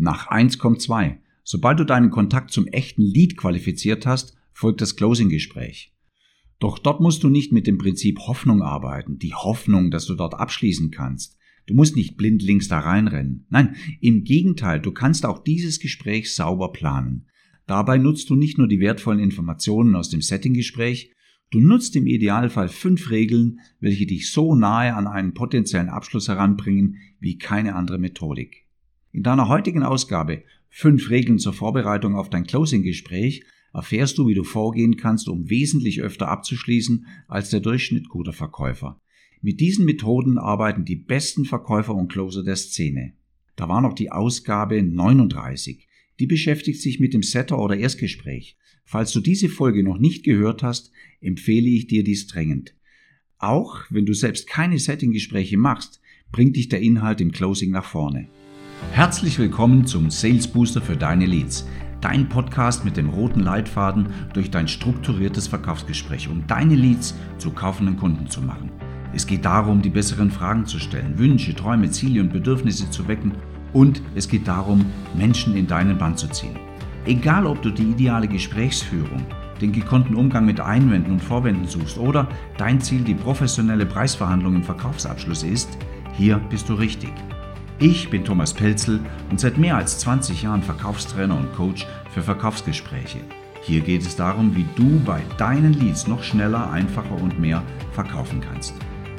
Nach eins kommt zwei. Sobald du deinen Kontakt zum echten Lead qualifiziert hast, folgt das Closing-Gespräch. Doch dort musst du nicht mit dem Prinzip Hoffnung arbeiten, die Hoffnung, dass du dort abschließen kannst. Du musst nicht blind links da reinrennen. Nein, im Gegenteil, du kannst auch dieses Gespräch sauber planen. Dabei nutzt du nicht nur die wertvollen Informationen aus dem Setting-Gespräch, du nutzt im Idealfall fünf Regeln, welche dich so nahe an einen potenziellen Abschluss heranbringen wie keine andere Methodik. In deiner heutigen Ausgabe Fünf Regeln zur Vorbereitung auf dein Closing-Gespräch erfährst du, wie du vorgehen kannst, um wesentlich öfter abzuschließen als der Durchschnitt guter Verkäufer. Mit diesen Methoden arbeiten die besten Verkäufer und Closer der Szene. Da war noch die Ausgabe 39. Die beschäftigt sich mit dem Setter oder Erstgespräch. Falls du diese Folge noch nicht gehört hast, empfehle ich dir dies drängend. Auch wenn du selbst keine Setting-Gespräche machst, bringt dich der Inhalt im Closing nach vorne. Herzlich willkommen zum Sales Booster für deine Leads, dein Podcast mit dem roten Leitfaden durch dein strukturiertes Verkaufsgespräch, um deine Leads zu kaufenden Kunden zu machen. Es geht darum, die besseren Fragen zu stellen, Wünsche, Träume, Ziele und Bedürfnisse zu wecken und es geht darum, Menschen in deinen Band zu ziehen. Egal, ob du die ideale Gesprächsführung, den gekonnten Umgang mit Einwänden und Vorwänden suchst oder dein Ziel die professionelle Preisverhandlung im Verkaufsabschluss ist, hier bist du richtig. Ich bin Thomas Pelzel und seit mehr als 20 Jahren Verkaufstrainer und Coach für Verkaufsgespräche. Hier geht es darum, wie du bei deinen Leads noch schneller, einfacher und mehr verkaufen kannst.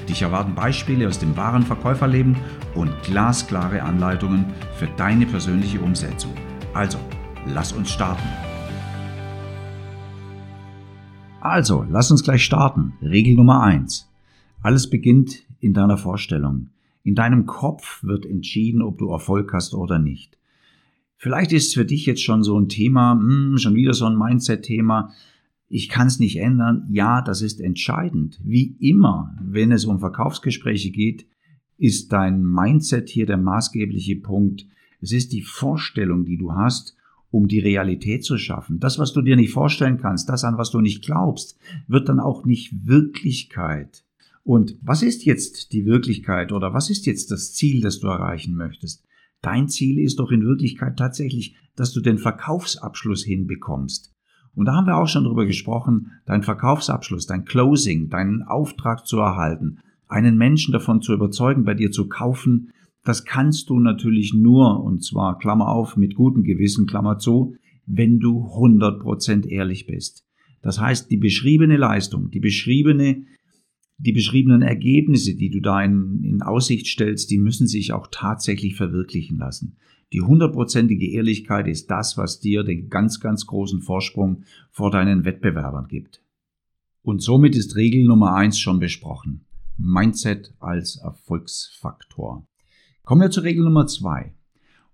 Dich erwarten Beispiele aus dem wahren Verkäuferleben und glasklare Anleitungen für deine persönliche Umsetzung. Also, lass uns starten. Also, lass uns gleich starten. Regel Nummer eins: Alles beginnt in deiner Vorstellung. In deinem Kopf wird entschieden, ob du Erfolg hast oder nicht. Vielleicht ist es für dich jetzt schon so ein Thema, hm, schon wieder so ein Mindset-Thema. Ich kann es nicht ändern. Ja, das ist entscheidend. Wie immer, wenn es um Verkaufsgespräche geht, ist dein Mindset hier der maßgebliche Punkt. Es ist die Vorstellung, die du hast, um die Realität zu schaffen. Das, was du dir nicht vorstellen kannst, das, an was du nicht glaubst, wird dann auch nicht Wirklichkeit. Und was ist jetzt die Wirklichkeit oder was ist jetzt das Ziel, das du erreichen möchtest? Dein Ziel ist doch in Wirklichkeit tatsächlich, dass du den Verkaufsabschluss hinbekommst. Und da haben wir auch schon drüber gesprochen, dein Verkaufsabschluss, dein Closing, deinen Auftrag zu erhalten, einen Menschen davon zu überzeugen, bei dir zu kaufen, das kannst du natürlich nur, und zwar Klammer auf, mit gutem Gewissen, Klammer zu, wenn du 100% ehrlich bist. Das heißt, die beschriebene Leistung, die beschriebene die beschriebenen Ergebnisse, die du da in, in Aussicht stellst, die müssen sich auch tatsächlich verwirklichen lassen. Die hundertprozentige Ehrlichkeit ist das, was dir den ganz, ganz großen Vorsprung vor deinen Wettbewerbern gibt. Und somit ist Regel Nummer eins schon besprochen. Mindset als Erfolgsfaktor. Kommen wir zur Regel Nummer zwei.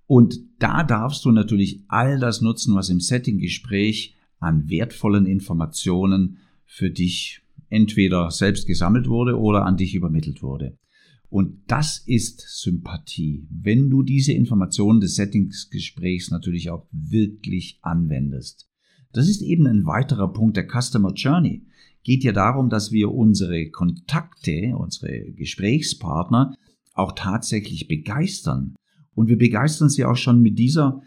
Und da darfst du natürlich all das nutzen, was im Setting-Gespräch an wertvollen Informationen für dich entweder selbst gesammelt wurde oder an dich übermittelt wurde. Und das ist Sympathie, wenn du diese Informationen des Settingsgesprächs natürlich auch wirklich anwendest. Das ist eben ein weiterer Punkt der Customer Journey. Geht ja darum, dass wir unsere Kontakte, unsere Gesprächspartner auch tatsächlich begeistern. Und wir begeistern sie auch schon mit dieser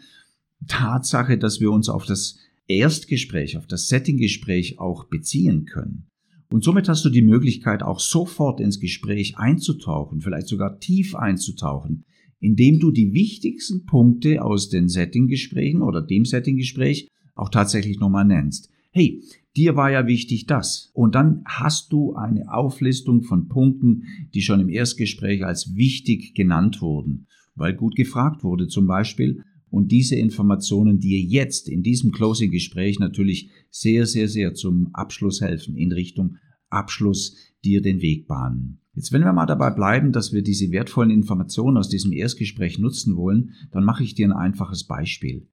Tatsache, dass wir uns auf das Erstgespräch, auf das Settinggespräch auch beziehen können. Und somit hast du die Möglichkeit, auch sofort ins Gespräch einzutauchen, vielleicht sogar tief einzutauchen, indem du die wichtigsten Punkte aus den Settinggesprächen oder dem Settinggespräch auch tatsächlich nochmal nennst. Hey, dir war ja wichtig das. Und dann hast du eine Auflistung von Punkten, die schon im Erstgespräch als wichtig genannt wurden, weil gut gefragt wurde zum Beispiel, und diese Informationen dir jetzt in diesem Closing-Gespräch natürlich sehr, sehr, sehr zum Abschluss helfen, in Richtung Abschluss dir den Weg bahnen. Jetzt, wenn wir mal dabei bleiben, dass wir diese wertvollen Informationen aus diesem Erstgespräch nutzen wollen, dann mache ich dir ein einfaches Beispiel.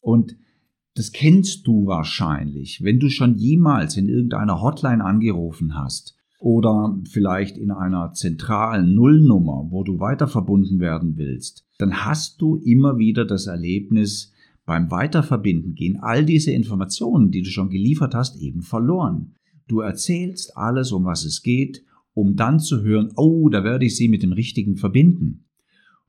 Und das kennst du wahrscheinlich, wenn du schon jemals in irgendeiner Hotline angerufen hast oder vielleicht in einer zentralen Nullnummer, wo du weiter verbunden werden willst, dann hast du immer wieder das Erlebnis, beim Weiterverbinden gehen all diese Informationen, die du schon geliefert hast, eben verloren. Du erzählst alles, um was es geht, um dann zu hören, oh, da werde ich sie mit dem Richtigen verbinden.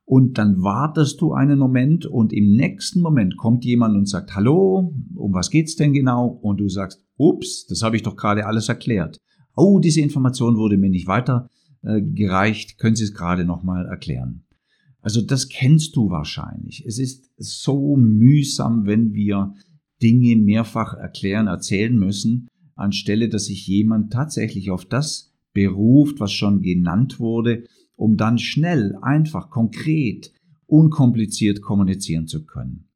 Und dann wartest du einen Moment und im nächsten Moment kommt jemand und sagt, hallo, um was geht's denn genau? Und du sagst, ups, das habe ich doch gerade alles erklärt. Oh, diese Information wurde mir nicht weitergereicht. Können Sie es gerade nochmal erklären? Also das kennst du wahrscheinlich. Es ist so mühsam, wenn wir Dinge mehrfach erklären, erzählen müssen, anstelle dass sich jemand tatsächlich auf das beruft, was schon genannt wurde um dann schnell, einfach, konkret, unkompliziert kommunizieren zu können.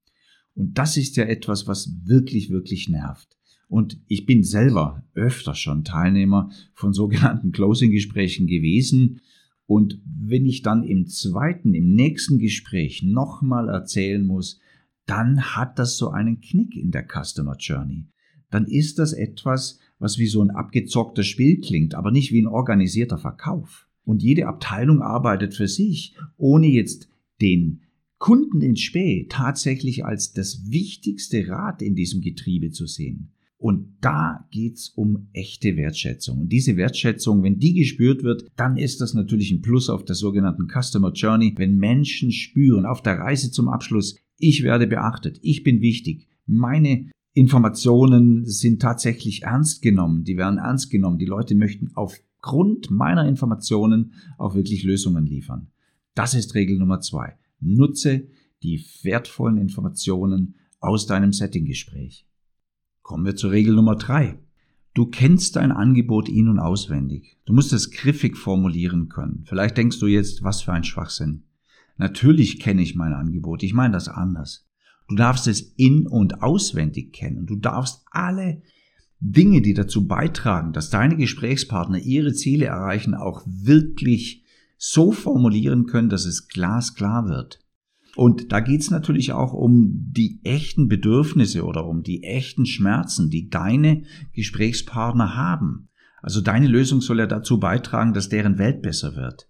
Und das ist ja etwas, was wirklich, wirklich nervt. Und ich bin selber öfter schon Teilnehmer von sogenannten Closing-Gesprächen gewesen. Und wenn ich dann im zweiten, im nächsten Gespräch nochmal erzählen muss, dann hat das so einen Knick in der Customer Journey. Dann ist das etwas, was wie so ein abgezockter Spiel klingt, aber nicht wie ein organisierter Verkauf und jede Abteilung arbeitet für sich, ohne jetzt den Kunden in Späh tatsächlich als das wichtigste Rad in diesem Getriebe zu sehen. Und da geht's um echte Wertschätzung. Und diese Wertschätzung, wenn die gespürt wird, dann ist das natürlich ein Plus auf der sogenannten Customer Journey. Wenn Menschen spüren auf der Reise zum Abschluss, ich werde beachtet, ich bin wichtig, meine Informationen sind tatsächlich ernst genommen, die werden ernst genommen, die Leute möchten auf Grund meiner Informationen auch wirklich Lösungen liefern. Das ist Regel Nummer zwei. Nutze die wertvollen Informationen aus deinem Settinggespräch. Kommen wir zur Regel Nummer drei. Du kennst dein Angebot in- und auswendig. Du musst es griffig formulieren können. Vielleicht denkst du jetzt, was für ein Schwachsinn. Natürlich kenne ich mein Angebot. Ich meine das anders. Du darfst es in- und auswendig kennen. Du darfst alle Dinge, die dazu beitragen, dass deine Gesprächspartner ihre Ziele erreichen, auch wirklich so formulieren können, dass es glasklar wird. Und da geht es natürlich auch um die echten Bedürfnisse oder um die echten Schmerzen, die deine Gesprächspartner haben. Also deine Lösung soll ja dazu beitragen, dass deren Welt besser wird.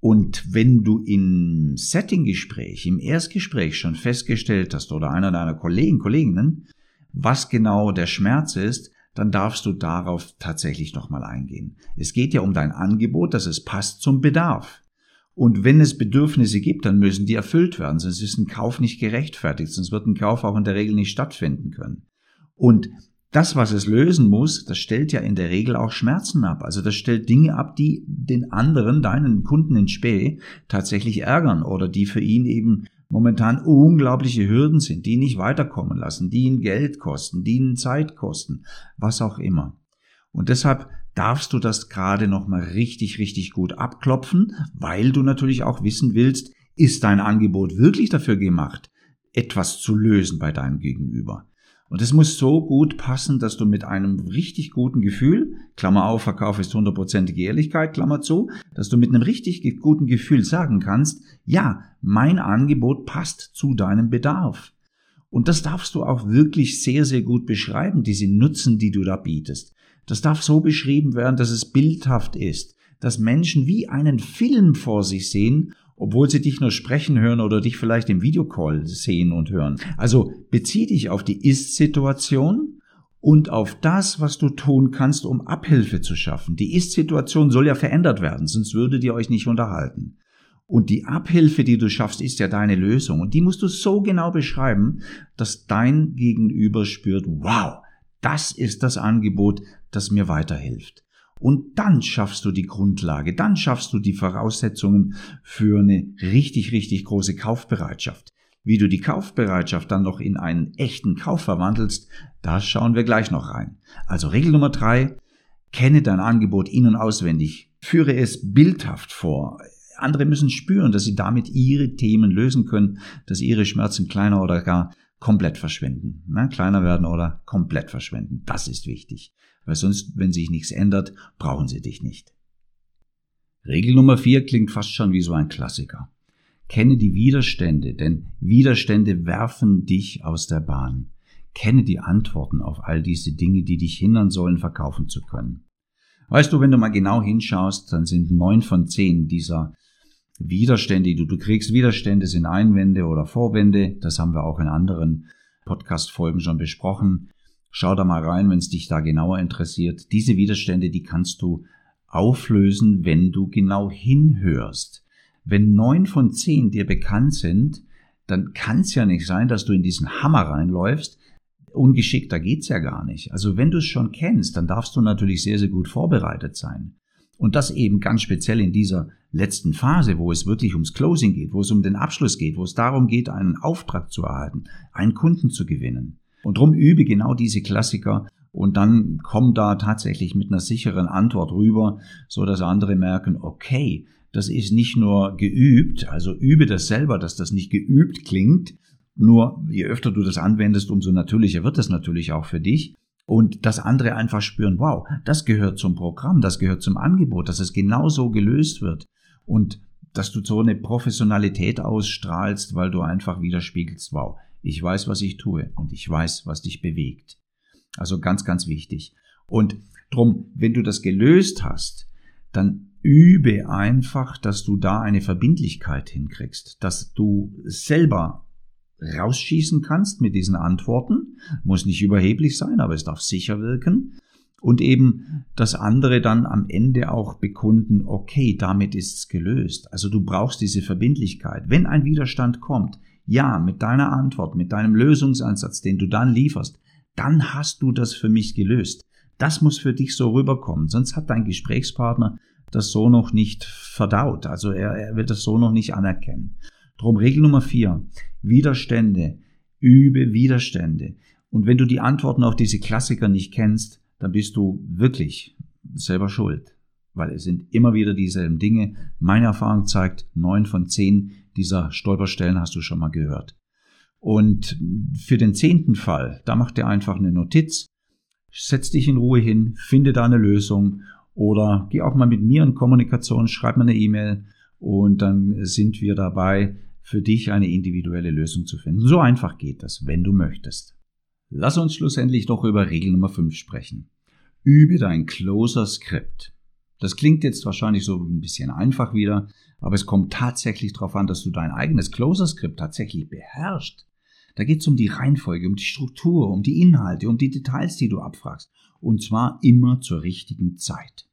Und wenn du im Settinggespräch, im Erstgespräch schon festgestellt hast oder einer deiner Kollegen, Kolleginnen, was genau der Schmerz ist, dann darfst du darauf tatsächlich nochmal eingehen. Es geht ja um dein Angebot, dass es passt zum Bedarf. Und wenn es Bedürfnisse gibt, dann müssen die erfüllt werden, sonst ist ein Kauf nicht gerechtfertigt, sonst wird ein Kauf auch in der Regel nicht stattfinden können. Und das, was es lösen muss, das stellt ja in der Regel auch Schmerzen ab. Also das stellt Dinge ab, die den anderen, deinen Kunden in Späh, tatsächlich ärgern oder die für ihn eben momentan unglaubliche Hürden sind, die ihn nicht weiterkommen lassen, die ihn Geld kosten, die ihn Zeit kosten, was auch immer. Und deshalb darfst du das gerade nochmal richtig, richtig gut abklopfen, weil du natürlich auch wissen willst, ist dein Angebot wirklich dafür gemacht, etwas zu lösen bei deinem Gegenüber. Und es muss so gut passen, dass du mit einem richtig guten Gefühl, Klammer auf, Verkauf ist hundertprozentige Ehrlichkeit, Klammer zu, dass du mit einem richtig guten Gefühl sagen kannst, ja, mein Angebot passt zu deinem Bedarf. Und das darfst du auch wirklich sehr, sehr gut beschreiben, diese Nutzen, die du da bietest. Das darf so beschrieben werden, dass es bildhaft ist, dass Menschen wie einen Film vor sich sehen obwohl sie dich nur sprechen hören oder dich vielleicht im Videocall sehen und hören. Also bezieh dich auf die Ist-Situation und auf das, was du tun kannst, um Abhilfe zu schaffen. Die Ist-Situation soll ja verändert werden, sonst würdet ihr euch nicht unterhalten. Und die Abhilfe, die du schaffst, ist ja deine Lösung. Und die musst du so genau beschreiben, dass dein Gegenüber spürt, wow, das ist das Angebot, das mir weiterhilft. Und dann schaffst du die Grundlage, dann schaffst du die Voraussetzungen für eine richtig, richtig große Kaufbereitschaft. Wie du die Kaufbereitschaft dann noch in einen echten Kauf verwandelst, da schauen wir gleich noch rein. Also Regel Nummer drei, kenne dein Angebot in- und auswendig, führe es bildhaft vor. Andere müssen spüren, dass sie damit ihre Themen lösen können, dass ihre Schmerzen kleiner oder gar komplett verschwinden. Ne? Kleiner werden oder komplett verschwinden. Das ist wichtig weil sonst, wenn sich nichts ändert, brauchen sie dich nicht. Regel Nummer vier klingt fast schon wie so ein Klassiker. Kenne die Widerstände, denn Widerstände werfen dich aus der Bahn. Kenne die Antworten auf all diese Dinge, die dich hindern sollen, verkaufen zu können. Weißt du, wenn du mal genau hinschaust, dann sind neun von zehn dieser Widerstände, du, du kriegst Widerstände sind Einwände oder Vorwände, das haben wir auch in anderen Podcast-Folgen schon besprochen. Schau da mal rein, wenn es dich da genauer interessiert. Diese Widerstände, die kannst du auflösen, wenn du genau hinhörst. Wenn neun von zehn dir bekannt sind, dann kann es ja nicht sein, dass du in diesen Hammer reinläufst. Ungeschickter geht's ja gar nicht. Also wenn du es schon kennst, dann darfst du natürlich sehr, sehr gut vorbereitet sein. Und das eben ganz speziell in dieser letzten Phase, wo es wirklich ums Closing geht, wo es um den Abschluss geht, wo es darum geht, einen Auftrag zu erhalten, einen Kunden zu gewinnen. Und drum übe genau diese Klassiker und dann komm da tatsächlich mit einer sicheren Antwort rüber, so dass andere merken, okay, das ist nicht nur geübt, also übe das selber, dass das nicht geübt klingt, nur je öfter du das anwendest, umso natürlicher wird das natürlich auch für dich. Und dass andere einfach spüren, wow, das gehört zum Programm, das gehört zum Angebot, dass es genau so gelöst wird. Und dass du so eine Professionalität ausstrahlst, weil du einfach widerspiegelst, wow, ich weiß, was ich tue und ich weiß, was dich bewegt. Also ganz, ganz wichtig. Und drum, wenn du das gelöst hast, dann übe einfach, dass du da eine Verbindlichkeit hinkriegst, dass du selber rausschießen kannst mit diesen Antworten. Muss nicht überheblich sein, aber es darf sicher wirken. Und eben das andere dann am Ende auch bekunden, okay, damit ist es gelöst. Also du brauchst diese Verbindlichkeit. Wenn ein Widerstand kommt, ja, mit deiner Antwort, mit deinem Lösungsansatz, den du dann lieferst, dann hast du das für mich gelöst. Das muss für dich so rüberkommen, sonst hat dein Gesprächspartner das so noch nicht verdaut. Also er, er wird das so noch nicht anerkennen. Drum Regel Nummer vier. Widerstände. Übe Widerstände. Und wenn du die Antworten auf diese Klassiker nicht kennst, dann bist du wirklich selber schuld. Weil es sind immer wieder dieselben Dinge. Meine Erfahrung zeigt, neun von zehn dieser Stolperstellen hast du schon mal gehört. Und für den zehnten Fall, da mach dir einfach eine Notiz, setz dich in Ruhe hin, finde da eine Lösung oder geh auch mal mit mir in Kommunikation, schreib mir eine E-Mail und dann sind wir dabei, für dich eine individuelle Lösung zu finden. So einfach geht das, wenn du möchtest. Lass uns schlussendlich doch über Regel Nummer 5 sprechen. Übe dein Closer-Skript. Das klingt jetzt wahrscheinlich so ein bisschen einfach wieder, aber es kommt tatsächlich darauf an, dass du dein eigenes Closer-Skript tatsächlich beherrschst. Da geht es um die Reihenfolge, um die Struktur, um die Inhalte, um die Details, die du abfragst. Und zwar immer zur richtigen Zeit.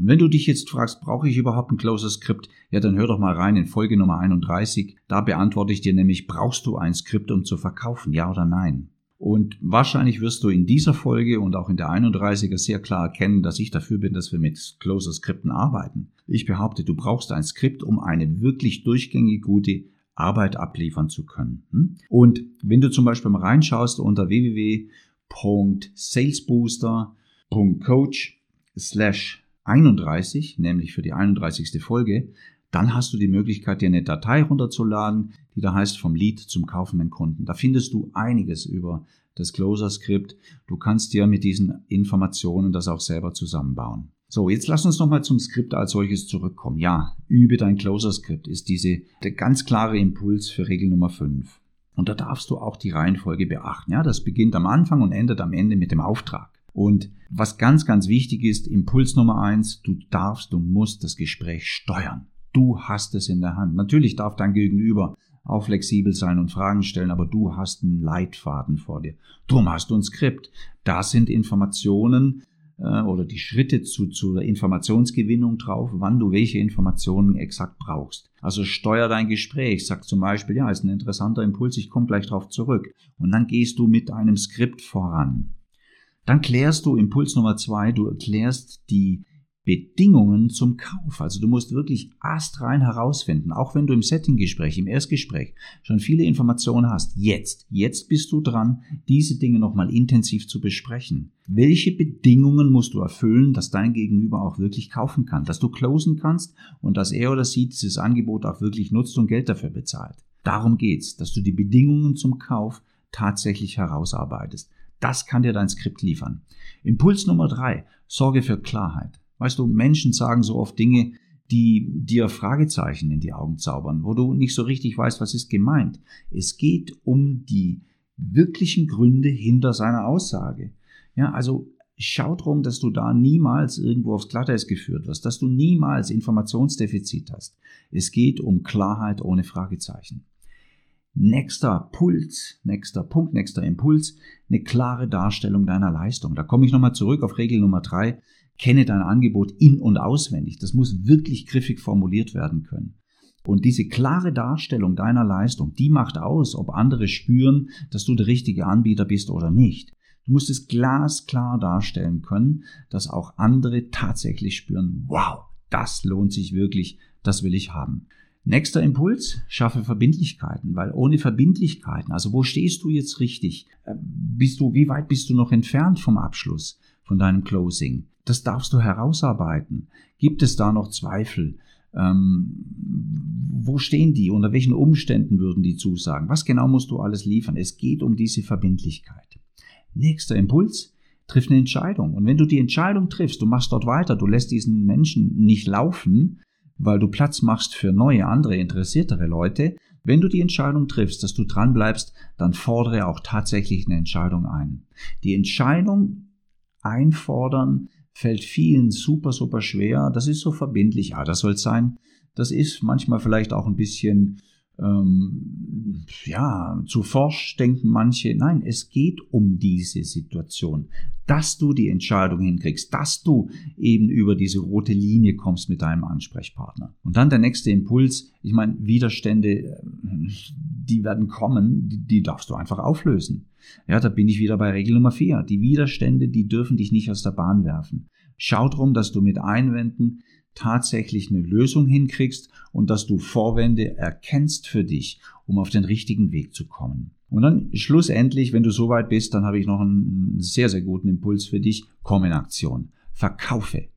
Und wenn du dich jetzt fragst, brauche ich überhaupt ein Closer-Skript? Ja, dann hör doch mal rein in Folge Nummer 31. Da beantworte ich dir nämlich, brauchst du ein Skript, um zu verkaufen? Ja oder nein? Und wahrscheinlich wirst du in dieser Folge und auch in der 31er sehr klar erkennen, dass ich dafür bin, dass wir mit Closer-Skripten arbeiten. Ich behaupte, du brauchst ein Skript, um eine wirklich durchgängig gute Arbeit abliefern zu können. Hm? Und wenn du zum Beispiel mal reinschaust unter www.salesbooster.coach slash 31, nämlich für die 31. Folge, dann hast du die Möglichkeit, dir eine Datei runterzuladen, die da heißt vom Lead zum kaufenden Kunden. Da findest du einiges über das Closer-Skript. Du kannst dir mit diesen Informationen das auch selber zusammenbauen. So, jetzt lass uns nochmal zum Skript als solches zurückkommen. Ja, übe dein Closer-Skript ist diese, der ganz klare Impuls für Regel Nummer 5. Und da darfst du auch die Reihenfolge beachten. Ja, das beginnt am Anfang und endet am Ende mit dem Auftrag. Und was ganz, ganz wichtig ist, Impuls Nummer 1, du darfst, du musst das Gespräch steuern. Du hast es in der Hand. Natürlich darf dein Gegenüber auch flexibel sein und Fragen stellen, aber du hast einen Leitfaden vor dir. Drum hast du ein Skript. Da sind Informationen, äh, oder die Schritte zu, zu der Informationsgewinnung drauf, wann du welche Informationen exakt brauchst. Also steuer dein Gespräch, sag zum Beispiel, ja, ist ein interessanter Impuls, ich komme gleich drauf zurück. Und dann gehst du mit deinem Skript voran. Dann klärst du Impuls Nummer zwei, du erklärst die Bedingungen zum Kauf. Also du musst wirklich astrein herausfinden, auch wenn du im Settinggespräch, im Erstgespräch schon viele Informationen hast. Jetzt, jetzt bist du dran, diese Dinge nochmal intensiv zu besprechen. Welche Bedingungen musst du erfüllen, dass dein Gegenüber auch wirklich kaufen kann, dass du closen kannst und dass er oder sie dieses Angebot auch wirklich nutzt und Geld dafür bezahlt. Darum geht's, dass du die Bedingungen zum Kauf tatsächlich herausarbeitest. Das kann dir dein Skript liefern. Impuls Nummer drei, sorge für Klarheit. Weißt du, Menschen sagen so oft Dinge, die dir Fragezeichen in die Augen zaubern, wo du nicht so richtig weißt, was ist gemeint. Es geht um die wirklichen Gründe hinter seiner Aussage. Ja, also schau drum, dass du da niemals irgendwo aufs Glatteis geführt wirst, dass du niemals Informationsdefizit hast. Es geht um Klarheit ohne Fragezeichen. Nächster Puls, nächster Punkt, nächster Impuls, eine klare Darstellung deiner Leistung. Da komme ich nochmal zurück auf Regel Nummer drei kenne dein Angebot in und auswendig. Das muss wirklich griffig formuliert werden können. Und diese klare Darstellung deiner Leistung, die macht aus, ob andere spüren, dass du der richtige Anbieter bist oder nicht. Du musst es glasklar darstellen können, dass auch andere tatsächlich spüren, wow, das lohnt sich wirklich, das will ich haben. Nächster Impuls, schaffe Verbindlichkeiten, weil ohne Verbindlichkeiten, also wo stehst du jetzt richtig? Äh, bist du, wie weit bist du noch entfernt vom Abschluss von deinem Closing? Das darfst du herausarbeiten. Gibt es da noch Zweifel? Ähm, wo stehen die? Unter welchen Umständen würden die zusagen? Was genau musst du alles liefern? Es geht um diese Verbindlichkeit. Nächster Impuls, triff eine Entscheidung. Und wenn du die Entscheidung triffst, du machst dort weiter, du lässt diesen Menschen nicht laufen, weil du Platz machst für neue, andere, interessiertere Leute. Wenn du die Entscheidung triffst, dass du dran bleibst, dann fordere auch tatsächlich eine Entscheidung ein. Die Entscheidung einfordern fällt vielen super, super schwer. Das ist so verbindlich. Ja, das soll sein. Das ist manchmal vielleicht auch ein bisschen ähm, ja, zu forsch denken manche. Nein, es geht um diese Situation, dass du die Entscheidung hinkriegst, dass du eben über diese rote Linie kommst mit deinem Ansprechpartner. Und dann der nächste Impuls. Ich meine, Widerstände, äh, die werden kommen, die, die darfst du einfach auflösen. Ja, da bin ich wieder bei Regel Nummer vier. Die Widerstände, die dürfen dich nicht aus der Bahn werfen. Schau drum, dass du mit Einwänden tatsächlich eine Lösung hinkriegst und dass du Vorwände erkennst für dich, um auf den richtigen Weg zu kommen. Und dann schlussendlich, wenn du soweit bist, dann habe ich noch einen sehr, sehr guten Impuls für dich. Komm in Aktion. Verkaufe.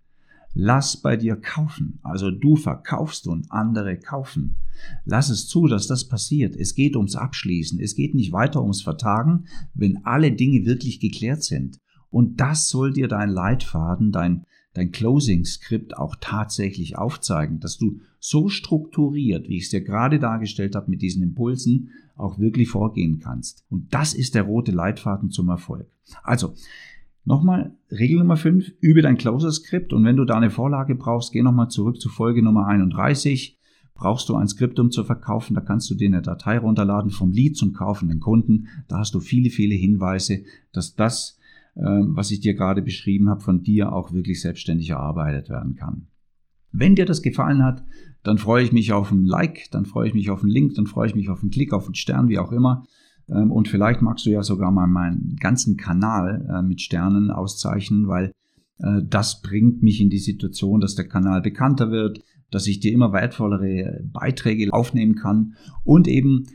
Lass bei dir kaufen. Also du verkaufst und andere kaufen. Lass es zu, dass das passiert. Es geht ums Abschließen. Es geht nicht weiter ums Vertagen, wenn alle Dinge wirklich geklärt sind. Und das soll dir dein Leitfaden, dein, dein Closing-Skript auch tatsächlich aufzeigen, dass du so strukturiert, wie ich es dir gerade dargestellt habe, mit diesen Impulsen auch wirklich vorgehen kannst. Und das ist der rote Leitfaden zum Erfolg. Also, nochmal, Regel Nummer 5, übe dein Closer-Skript und wenn du da eine Vorlage brauchst, geh nochmal zurück zu Folge Nummer 31. Brauchst du ein Skript, um zu verkaufen, da kannst du dir eine Datei runterladen vom Lead zum kaufenden Kunden. Da hast du viele, viele Hinweise, dass das was ich dir gerade beschrieben habe, von dir auch wirklich selbstständig erarbeitet werden kann. Wenn dir das gefallen hat, dann freue ich mich auf ein Like, dann freue ich mich auf einen Link, dann freue ich mich auf einen Klick, auf einen Stern, wie auch immer. Ähm, und vielleicht magst du ja sogar mal meinen ganzen Kanal äh, mit Sternen auszeichnen, weil äh, das bringt mich in die Situation, dass der Kanal bekannter wird, dass ich dir immer wertvollere Beiträge aufnehmen kann und eben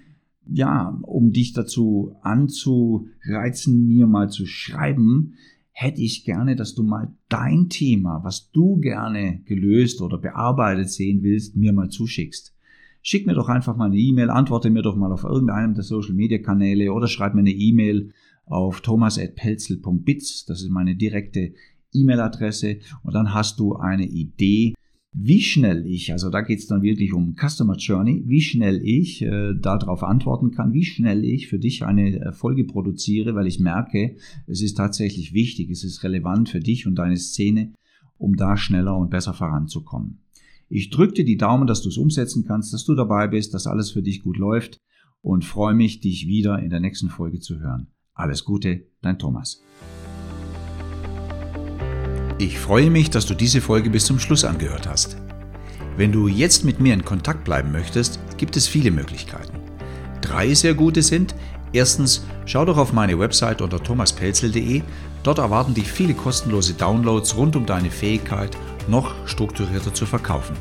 ja, um dich dazu anzureizen, mir mal zu schreiben, hätte ich gerne, dass du mal dein Thema, was du gerne gelöst oder bearbeitet sehen willst, mir mal zuschickst. Schick mir doch einfach mal eine E-Mail, antworte mir doch mal auf irgendeinem der Social Media Kanäle oder schreib mir eine E-Mail auf thomas.pelzel.bits. Das ist meine direkte E-Mail-Adresse und dann hast du eine Idee, wie schnell ich, also da geht es dann wirklich um Customer Journey, wie schnell ich äh, darauf antworten kann, wie schnell ich für dich eine Folge produziere, weil ich merke, es ist tatsächlich wichtig, es ist relevant für dich und deine Szene, um da schneller und besser voranzukommen. Ich drücke dir die Daumen, dass du es umsetzen kannst, dass du dabei bist, dass alles für dich gut läuft und freue mich, dich wieder in der nächsten Folge zu hören. Alles Gute, dein Thomas. Ich freue mich, dass du diese Folge bis zum Schluss angehört hast. Wenn du jetzt mit mir in Kontakt bleiben möchtest, gibt es viele Möglichkeiten. Drei sehr gute sind, erstens, schau doch auf meine Website unter thomaspelzel.de, dort erwarten dich viele kostenlose Downloads rund um deine Fähigkeit, noch strukturierter zu verkaufen.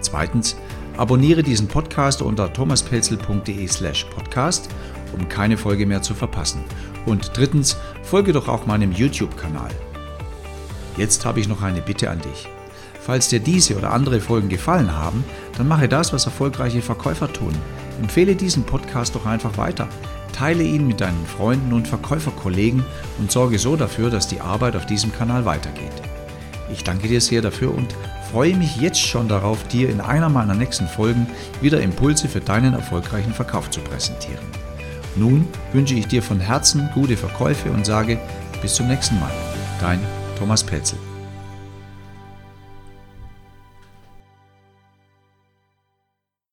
Zweitens, abonniere diesen Podcast unter thomaspelzel.de slash podcast, um keine Folge mehr zu verpassen. Und drittens, folge doch auch meinem YouTube-Kanal. Jetzt habe ich noch eine Bitte an dich. Falls dir diese oder andere Folgen gefallen haben, dann mache das, was erfolgreiche Verkäufer tun. Empfehle diesen Podcast doch einfach weiter. Teile ihn mit deinen Freunden und Verkäuferkollegen und sorge so dafür, dass die Arbeit auf diesem Kanal weitergeht. Ich danke dir sehr dafür und freue mich jetzt schon darauf, dir in einer meiner nächsten Folgen wieder Impulse für deinen erfolgreichen Verkauf zu präsentieren. Nun wünsche ich dir von Herzen gute Verkäufe und sage bis zum nächsten Mal. Dein Thomas Petzel.